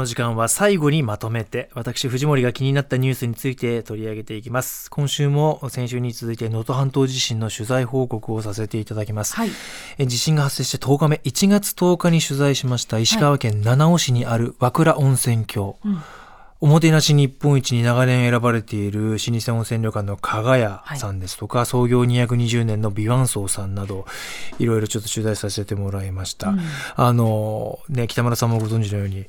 の時間は最後にまとめて、私、藤森が気になったニュースについて取り上げていきます。今週も先週に続いて能登半島地震の取材報告をさせていただきます。はい、地震が発生して10日目、1月10日に取材しました石川県七尾市にある和倉温泉郷。うんおもてなし日本一に長年選ばれている老舗温泉旅館の加賀屋さんですとか、はい、創業220年の美湾荘さんなど、いろいろちょっと取材させてもらいました。うん、あの、ね、北村さんもご存知のように、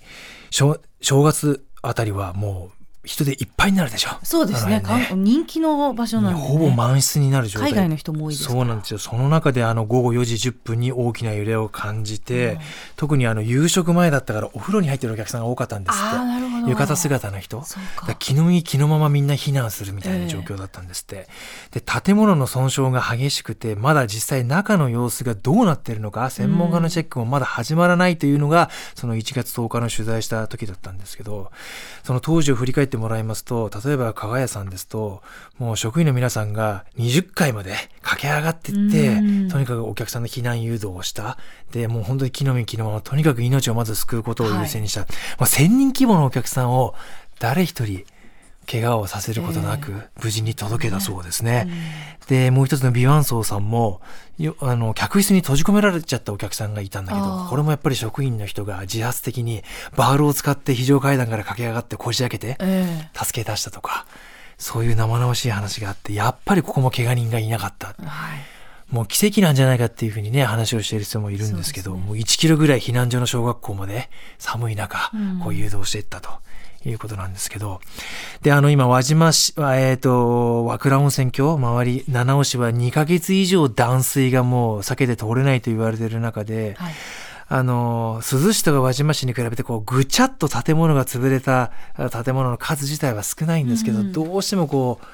正月あたりはもう人でいっぱいになるでしょ。そうですね、ね、人気の場所なんで、ね、ほぼ満室になる状態。海外の人も多いですそうなんですよ。その中であの午後4時10分に大きな揺れを感じて、うん、特にあの夕食前だったからお風呂に入ってるお客さんが多かったんですって浴衣姿の人？気の身気のままみんな避難するみたいな状況だったんですって、えー、で建物の損傷が激しくてまだ実際中の様子がどうなっているのか専門家のチェックもまだ始まらないというのが、うん、その1月10日の取材した時だったんですけどその当時を振り返ってもらいますと例えば加賀屋さんですともう職員の皆さんが20階まで駆け上がっていってとにかくお客さんの避難誘導をした。でもう本当に木の実木のままとにかく命をまず救うことを優先にした、はい、まあ、1000人規模のお客さんを誰一人怪我をさせることなく無事に届けたそうですね。えー、でもう一つのビワンソーさんもあの客室に閉じ込められちゃったお客さんがいたんだけどこれもやっぱり職員の人が自発的にバールを使って非常階段から駆け上がってこじ開けて助け出したとか、えー、そういう生々しい話があってやっぱりここも怪我人がいなかった。はいもう奇跡なんじゃないかっていうふうにね、話をしている人もいるんですけど、ね、もう1キロぐらい避難所の小学校まで寒い中、こう誘導していったと。いうことなんですけど。で、あの、今、輪島市、えっ、ー、と、和倉温泉郷、周り、七尾市は2ヶ月以上断水がもう避けて通れないと言われている中で、はいあの、珠洲市とか輪島市に比べて、こう、ぐちゃっと建物が潰れた建物の数自体は少ないんですけど、うん、どうしてもこう、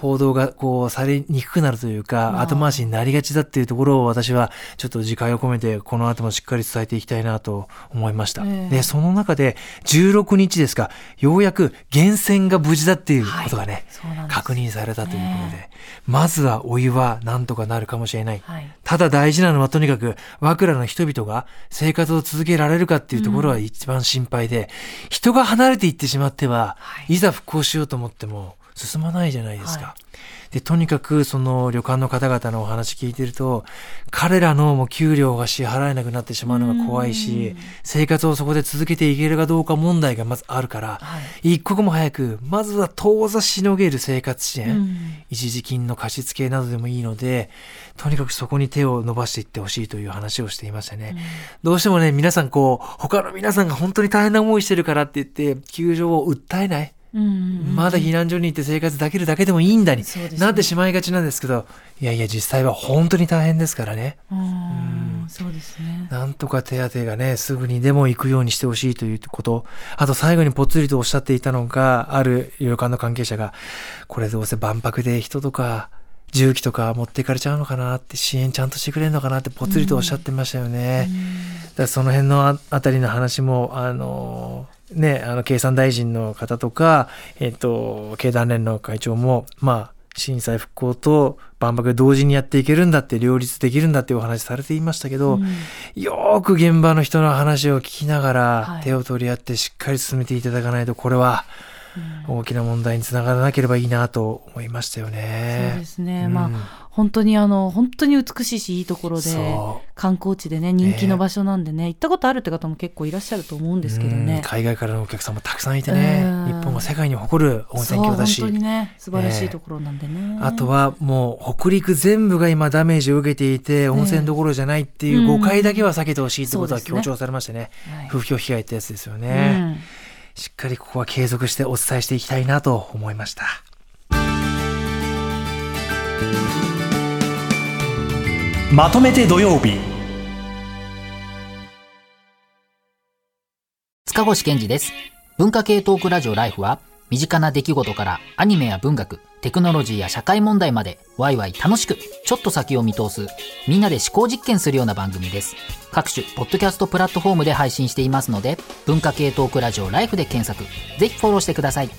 報道がこうされにくくなるというか、後回しになりがちだっていうところを私はちょっと自戒を込めてこの後もしっかり伝えていきたいなと思いました。えー、で、その中で16日ですか、ようやく源泉が無事だっていうことがね、はい、確認されたということで、えー、まずはお湯はなんとかなるかもしれない。はい、ただ大事なのはとにかく、和倉の人々が生活を続けられるかっていうところは一番心配で、うん、人が離れていってしまっては、はい、いざ復興しようと思っても、進まないじゃないですか。はい、で、とにかくその旅館の方々のお話聞いてると、彼らのもう給料が支払えなくなってしまうのが怖いし、生活をそこで続けていけるかどうか問題がまずあるから、はい、一刻も早く、まずは当座しのげる生活支援、一時金の貸付などでもいいので、とにかくそこに手を伸ばしていってほしいという話をしていましたね。どうしてもね、皆さんこう、他の皆さんが本当に大変な思いしてるからって言って、救助を訴えない。まだ避難所に行って生活できるだけでもいいんだに、ね、なってしまいがちなんですけどいやいや実際は本当に大変ですからね。うん。そうですね。なんとか手当がねすぐにでも行くようにしてほしいということ。あと最後にぽつりとおっしゃっていたのがある旅館の関係者がこれどうせ万博で人とか重機とか持っていかれちゃうのかなって支援ちゃんとしてくれるのかなってぽつりとおっしゃってましたよね。だその辺のあたりの話もあのね、あの、経産大臣の方とか、えっ、と、経団連の会長も、まあ、震災復興と万博同時にやっていけるんだって両立できるんだっていうお話されていましたけど、うん、よく現場の人の話を聞きながら手を取り合ってしっかり進めていただかないと、これは大きな問題につながらなければいいなと思いましたよね。そうですね。うん、まあ本当にあの本当に美しいしいいところで観光地でね人気の場所なんでね、行ったことあるって方も結構いらっしゃると思うんですけどね。海外からのお客さんもたくさんいてね、日本は世界に誇る温泉郷だし。本当にね素晴らしいところなんでね、あとはもう北陸全部が今ダメージを受けていて温泉どころじゃないっていう誤解だけは避けてほしいってことは強調されましてね、ね風評被害ってやつですよね、うん、しっかりここは継続してお伝えしていきたいなと思いました。まとめて土曜日塚越健二です文化系トークラジオライフは身近な出来事からアニメや文学テクノロジーや社会問題までワイワイ楽しくちょっと先を見通すみんなで思考実験するような番組です。各種ポッドキャストプラットフォームで配信していますので文化系トークラジオライフで検索。ぜひフォローしてください。